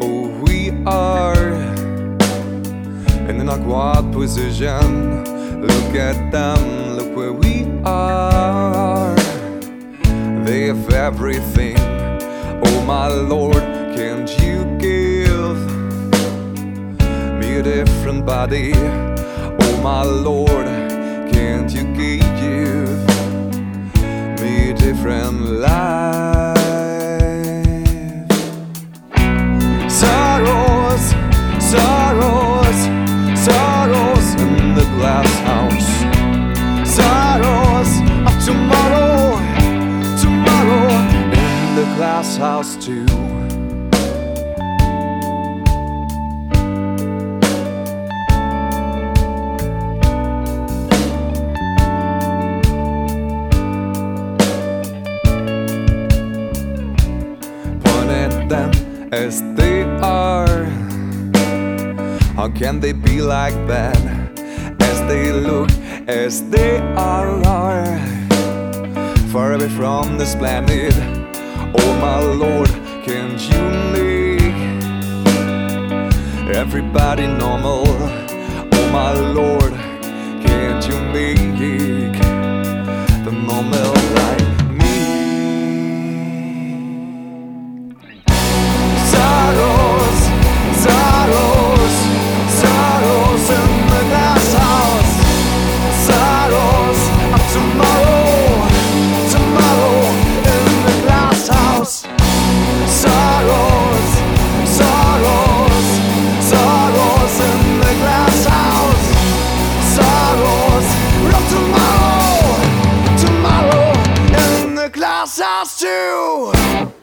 oh we are. In an awkward position. Look at them, look where we are. They have everything, oh my lord Can't you give me a different body, oh my lord Can't you give me a different life house too. Point at them as they are. How can they be like that? As they look, as they are, far away from this planet. Oh my Lord, can't you make everybody normal? Oh my Lord, glass house too.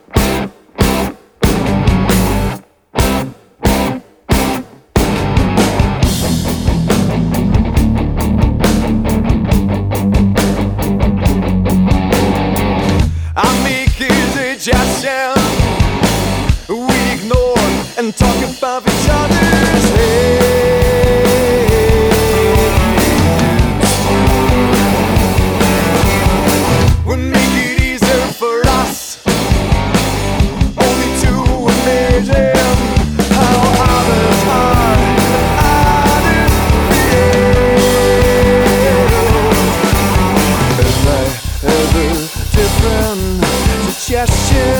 suggestion